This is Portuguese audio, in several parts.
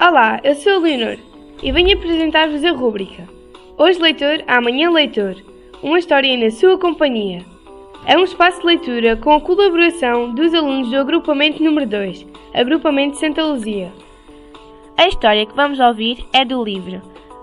Olá, eu sou a Leonor e venho apresentar-vos a rúbrica Hoje Leitor, Amanhã Leitor Uma história na sua companhia. É um espaço de leitura com a colaboração dos alunos do agrupamento número 2, Agrupamento Santa Luzia. A história que vamos ouvir é do livro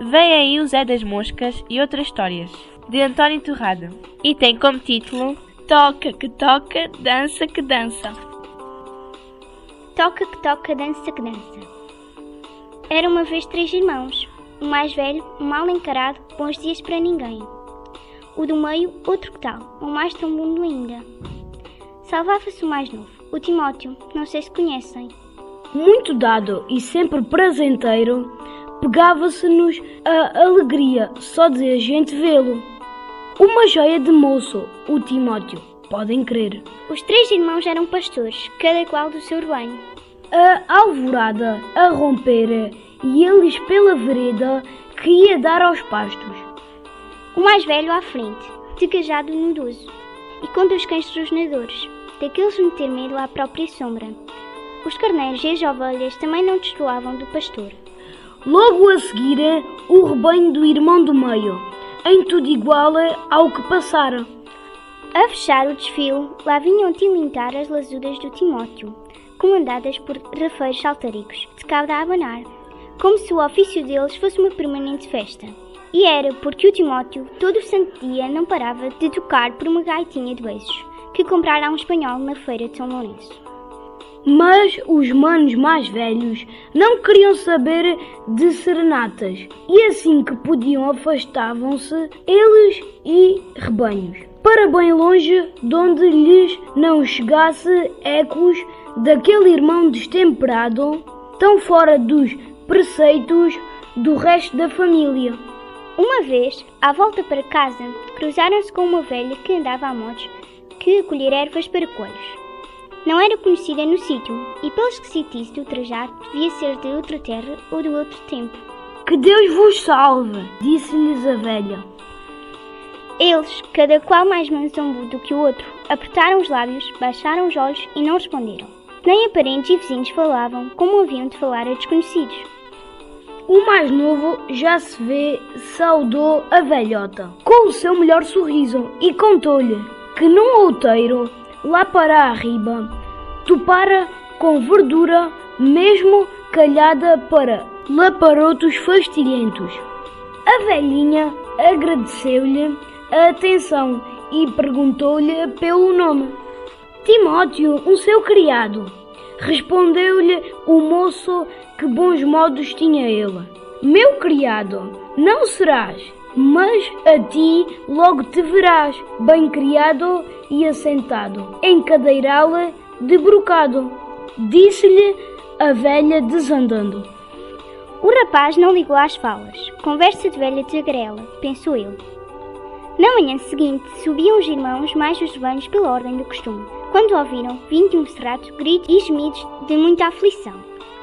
Vem aí o Zé das Moscas e outras histórias, de António Torrado, e tem como título Toca que toca, dança que dança. Toca que toca, dança que dança. Era uma vez três irmãos. O mais velho, mal encarado, bons dias para ninguém. O do meio, outro que tal, o mais tão mundo ainda. Salvava-se o mais novo, o Timóteo, não sei se conhecem. Muito dado e sempre prazenteiro, pegava-se-nos a alegria só de a gente vê-lo. Uma joia de moço, o Timóteo, podem crer. Os três irmãos eram pastores, cada qual do seu rebanho. A alvorada a romper e eles pela vereda que ia dar aos pastos. O mais velho à frente, de cajado nudoso, e com dois cães rosnadores, daqueles meter medo à própria sombra. Os carneiros e as ovelhas também não destoavam do pastor. Logo a seguir, o rebanho do irmão do meio, em tudo igual ao que passara. A fechar o desfile, lá vinham tilintar as lasuras do Timóteo, comandadas por rafeiros saltaricos, de cauda a abanar, como se o ofício deles fosse uma permanente festa. E era porque o Timóteo, todo o santo dia, não parava de tocar por uma gaitinha de beijos, que comprara a um espanhol na feira de São Lourenço. Mas os manos mais velhos não queriam saber de serenatas, e assim que podiam afastavam-se eles e rebanhos, para bem longe de onde lhes não chegasse ecos daquele irmão destemperado, tão fora dos preceitos do resto da família. Uma vez, à volta para casa, cruzaram-se com uma velha que andava a motos que colher ervas para coelhos. Não era conhecida no sítio e, pela esquisitice do trajar, devia ser de outra terra ou de outro tempo. Que Deus vos salve, disse-lhes a velha. Eles, cada qual mais mansombo do que o outro, apertaram os lábios, baixaram os olhos e não responderam. Nem a parentes e vizinhos falavam como haviam de falar a desconhecidos. O mais novo já se vê saudou a velhota com o seu melhor sorriso e contou-lhe que num outeiro, lá para a riba, topara com verdura mesmo calhada para laparotos fastilhentos. A velhinha agradeceu-lhe a atenção e perguntou-lhe pelo nome. Timóteo, um seu criado. Respondeu-lhe o moço que bons modos tinha ele. Meu criado, não serás, mas a ti logo te verás, bem criado e assentado, em cadeiral de brocado. Disse-lhe a velha desandando. O rapaz não ligou às falas. Conversa de velha tagarela, pensou ele. Na manhã seguinte, subiam os irmãos mais os rebanhos pela ordem do costume. Quando ouviram, vindo de um cerrado, gritos e gemidos de muita aflição.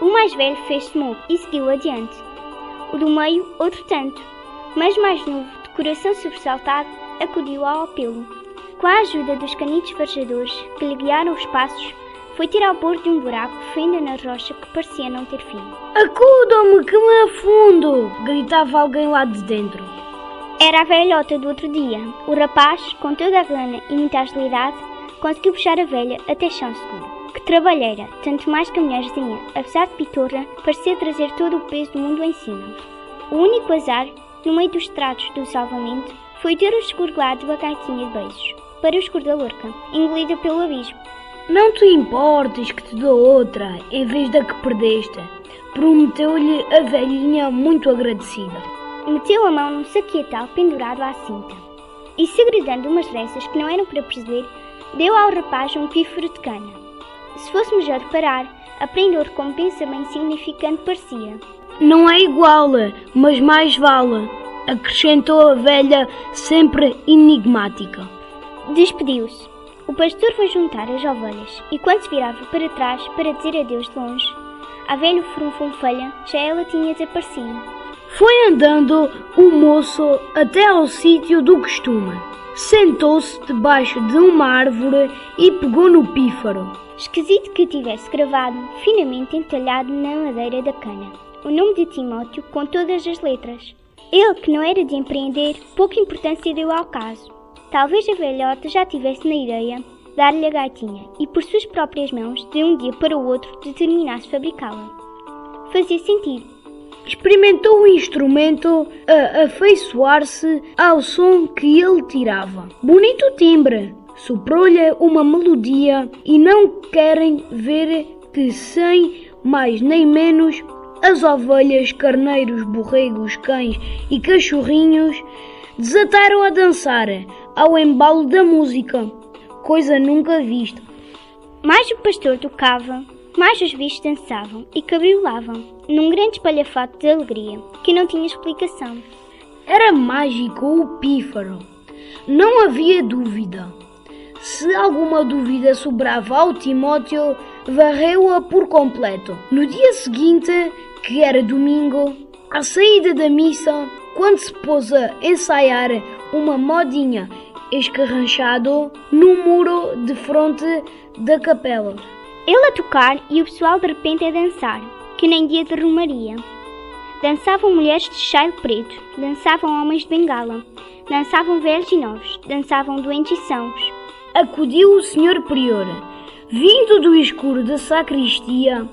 O mais velho fez-se mudo e seguiu adiante. O do meio, outro tanto. Mas mais novo, de coração sobressaltado, acudiu ao apelo. Com a ajuda dos canitos farejadores que lhe guiaram os passos, foi tirar ao bordo de um buraco fenda na rocha que parecia não ter fim. Acudam-me que me afundo! gritava alguém lá de dentro. Era a velhota do outro dia. O rapaz, com toda a gana e muita agilidade, conseguiu puxar a velha até chão seguro. Que trabalheira, tanto mais que a mulherzinha, apesar de pitorra, parecia trazer todo o peso do mundo em cima. O único azar, no meio dos tratos do salvamento, foi ter escorregado a gaitinha de beijos, para o escuro da lorca, engolida pelo abismo. Não te importes que te dou outra, em vez da que perdeste, prometeu-lhe a velhinha muito agradecida. Meteu a mão num saquetal pendurado à cinta e, segredando umas reças que não eram para perceber, deu ao rapaz um pífaro de cana. Se fôssemos a reparar, aprendeu a recompensa bem significante parecia. Não é igual, mas mais vale, acrescentou a velha, sempre enigmática. Despediu-se. O pastor foi juntar as ovelhas e, quando se virava para trás para dizer adeus de longe, a velha frunfunfelha já ela tinha desaparecido. Foi andando o moço até ao sítio do costume. Sentou-se debaixo de uma árvore e pegou no pífaro. Esquisito que tivesse gravado, finamente entalhado na madeira da cana, o nome de Timóteo com todas as letras. Ele, que não era de empreender, pouca importância deu ao caso. Talvez a velhota já tivesse na ideia dar-lhe a gaitinha e, por suas próprias mãos, de um dia para o outro, determinasse fabricá-la. Fazia sentido. Experimentou o instrumento a afeiçoar-se ao som que ele tirava. Bonito timbre! Soprou-lhe uma melodia e não querem ver que sem mais nem menos as ovelhas, carneiros, borregos, cães e cachorrinhos desataram a dançar ao embalo da música, coisa nunca vista. Mais o pastor tocava, mais os bichos dançavam e cabriolavam, num grande espalhafato de alegria que não tinha explicação. Era mágico o pífaro. Não havia dúvida. Se alguma dúvida sobrava ao Timóteo, varreu-a por completo. No dia seguinte, que era domingo, à saída da missa, quando se pôs a ensaiar uma modinha escarranchado no muro de fronte da capela. Ele a tocar e o pessoal de repente a dançar, que nem dia de romaria. Dançavam mulheres de chale preto, dançavam homens de bengala, dançavam velhos e novos, dançavam doentes e sãos. Acudiu o senhor prior, vindo do escuro da sacristia,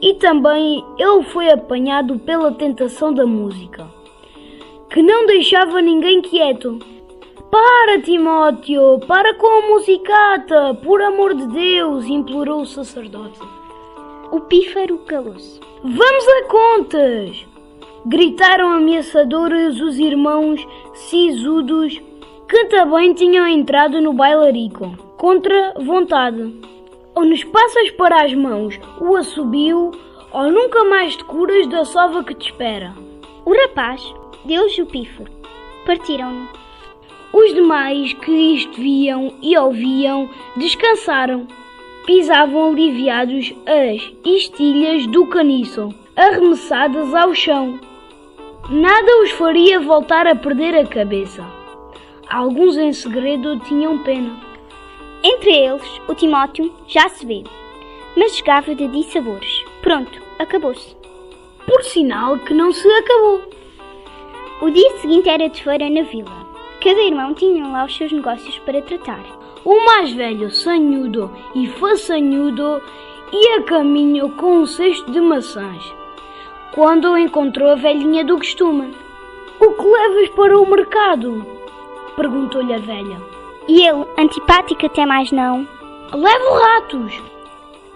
e também ele foi apanhado pela tentação da música, que não deixava ninguém quieto. Para, Timóteo, para com a musicata, por amor de Deus, implorou o sacerdote. O pífaro calou-se. Vamos a contas! Gritaram ameaçadores os irmãos sisudos que também tinham entrado no bailarico, contra vontade. Ou nos passas para as mãos o assobio, ou nunca mais te curas da sova que te espera. O rapaz deu-lhes o pífaro. Partiram-no. Os demais que isto viam e ouviam descansaram. Pisavam aliviados as estilhas do caniço, arremessadas ao chão. Nada os faria voltar a perder a cabeça. Alguns em segredo tinham pena. Entre eles, o Timóteo já se vê, mas jogava de dissabores. Pronto, acabou-se. Por sinal que não se acabou. O dia seguinte era de feira na vila. Cada irmão tinha lá os seus negócios para tratar. O mais velho, sanhudo e façanhudo, ia a caminho com um cesto de maçãs, quando encontrou a velhinha do costume. O que levas para o mercado? Perguntou-lhe a velha. E ele, antipático até mais não, Levo ratos.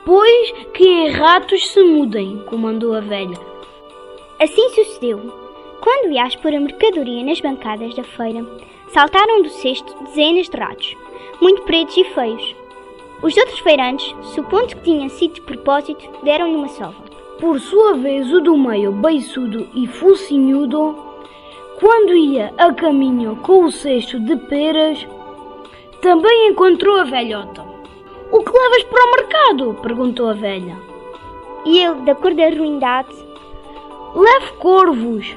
Pois que em ratos se mudem, comandou a velha. Assim sucedeu. Quando ia a expor a mercadoria nas bancadas da feira, saltaram do cesto dezenas de ratos, muito pretos e feios. Os outros feirantes, supondo que tinha sido de propósito, deram-lhe uma sova. Por sua vez, o do meio, beiçudo e focinhudo, quando ia a caminho com o cesto de peras, também encontrou a velhota. O que levas para o mercado? perguntou a velha. E ele, da cor da ruindade, Levo corvos,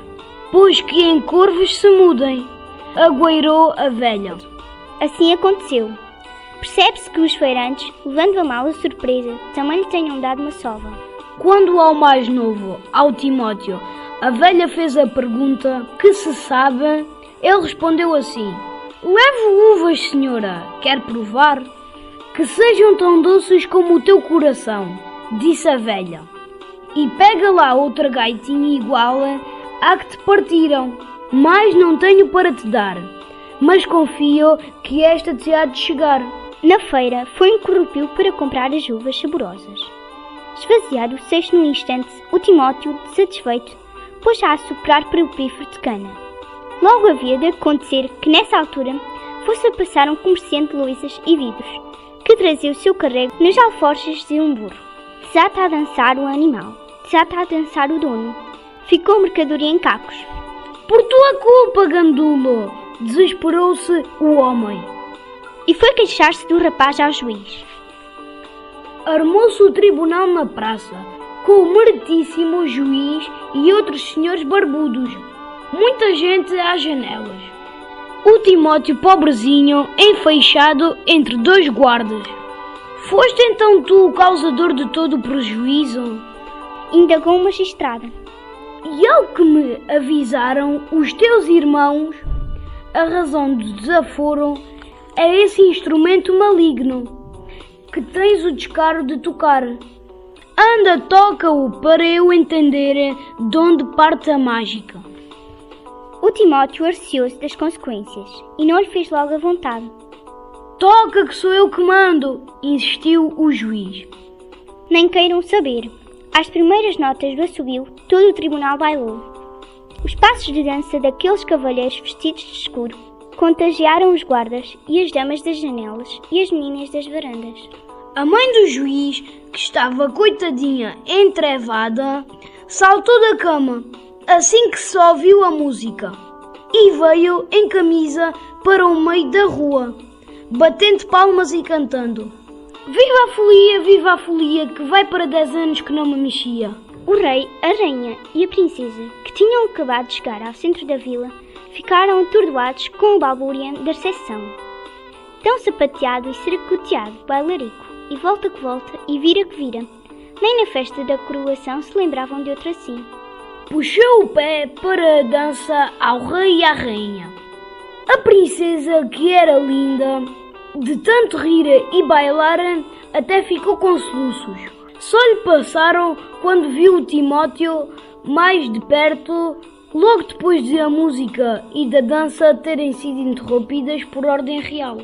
pois que em corvos se mudem, agueirou a velha. assim aconteceu. Percebe-se que os feirantes, levando a mal a surpresa, também lhe tenham dado uma sova. Quando ao mais novo, ao Timóteo, a velha fez a pergunta que se sabe, ele respondeu assim: Levo uvas, senhora, quer provar? Que sejam tão doces como o teu coração, disse a velha. E pega lá outra gaitinha igual à que te partiram. Mais não tenho para te dar, mas confio que esta te há de chegar. Na feira, foi incorrupível para comprar as uvas saborosas. Esvaziado o cesto num instante, o Timóteo, satisfeito, pôs a assoprar para o pífaro de cana. Logo havia de acontecer que, nessa altura, fosse a passar um comerciante de louças e vidros, que trazia o seu carrego nas alforjas de um burro. Desata a dançar o animal, desata a dançar o dono. Ficou mercadoria em cacos. Por tua culpa, gandulo! Desesperou-se o homem. E foi queixar-se do rapaz ao juiz. Armou-se o tribunal na praça, com o meritíssimo juiz e outros senhores barbudos. Muita gente às janelas. O Timóteo pobrezinho enfeixado entre dois guardas. Foste então tu o causador de todo o prejuízo? Indagou o magistrado. E ao que me avisaram os teus irmãos, a razão do desaforo é esse instrumento maligno que tens o descaro de tocar. Anda, toca-o para eu entender de onde parte a mágica. O Timóteo arceou-se das consequências e não lhe fez logo a vontade. Toca que sou eu que mando, insistiu o juiz. Nem queiram saber. Às primeiras notas do assobio, todo o tribunal bailou. Os passos de dança daqueles cavalheiros vestidos de escuro contagiaram os guardas e as damas das janelas e as meninas das varandas. A mãe do juiz, que estava coitadinha entrevada, saltou da cama assim que se ouviu a música e veio em camisa para o meio da rua, batendo palmas e cantando. Viva a folia, viva a folia, que vai para dez anos que não me mexia. O rei, a rainha e a princesa, que tinham acabado de chegar ao centro da vila, ficaram atordoados com o balbúria da recepção. Tão sapateado e sercoteado, bailarico, e volta que volta, e vira que vira. Nem na festa da coroação se lembravam de outro assim puxou o pé para a dança ao rei e à rainha. A princesa, que era linda, de tanto rir e bailar, até ficou com soluços. Só lhe passaram quando viu o Timóteo mais de perto, logo depois de a música e da dança terem sido interrompidas por ordem real.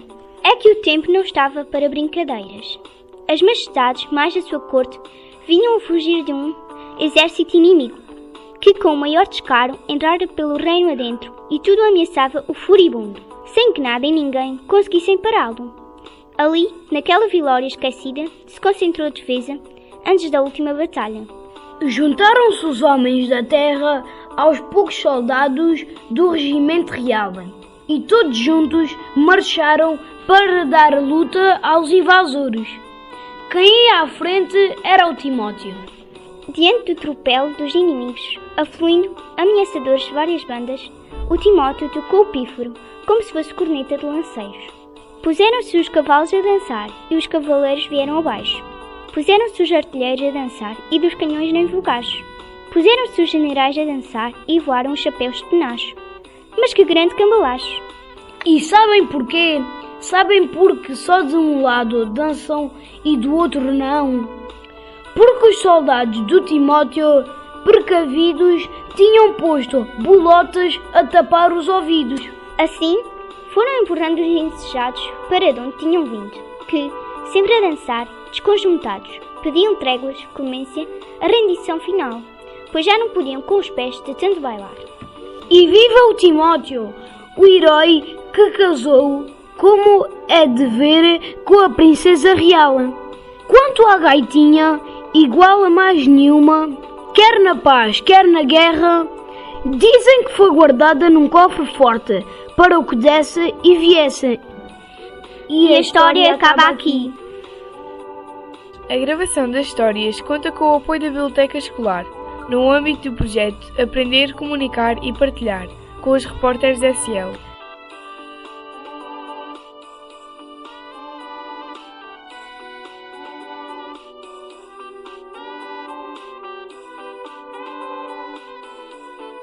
É que o tempo não estava para brincadeiras. As majestades mais da sua corte vinham a fugir de um exército inimigo que com o maior descaro entrara pelo reino adentro e tudo ameaçava o furibundo, sem que nada e ninguém conseguissem pará-lo. Ali, naquela vilória esquecida, se concentrou a defesa antes da última batalha. Juntaram-se os homens da terra aos poucos soldados do regimento real e todos juntos marcharam para dar luta aos invasores. Quem ia à frente era o Timóteo. Diante do tropel dos inimigos, afluindo ameaçadores de várias bandas, o Timóteo tocou o pífaro, como se fosse corneta de lanceiros. Puseram-se os cavalos a dançar e os cavaleiros vieram abaixo. Puseram-se os artilheiros a dançar e dos canhões nem vulgares. Puseram-se os generais a dançar e voaram os chapéus de penacho. Mas que grande cambalacho! E sabem porquê? Sabem porque só de um lado dançam e do outro não? Porque os soldados do Timóteo precavidos, tinham posto bolotas a tapar os ouvidos. Assim, foram empurrando os indesejados para de onde tinham vindo, que, sempre a dançar, desconjuntados, pediam tréguas, clemência, a rendição final, pois já não podiam com os pés de tanto bailar. E viva o Timóteo, o herói que casou, como é de ver, com a princesa real. Quanto à gaitinha, igual a mais nenhuma, quer na paz, quer na guerra, dizem que foi guardada num cofre forte para o que desse e viesse. E a história acaba aqui. A gravação das histórias conta com o apoio da Biblioteca Escolar, no âmbito do projeto Aprender, Comunicar e Partilhar, com os repórteres SL.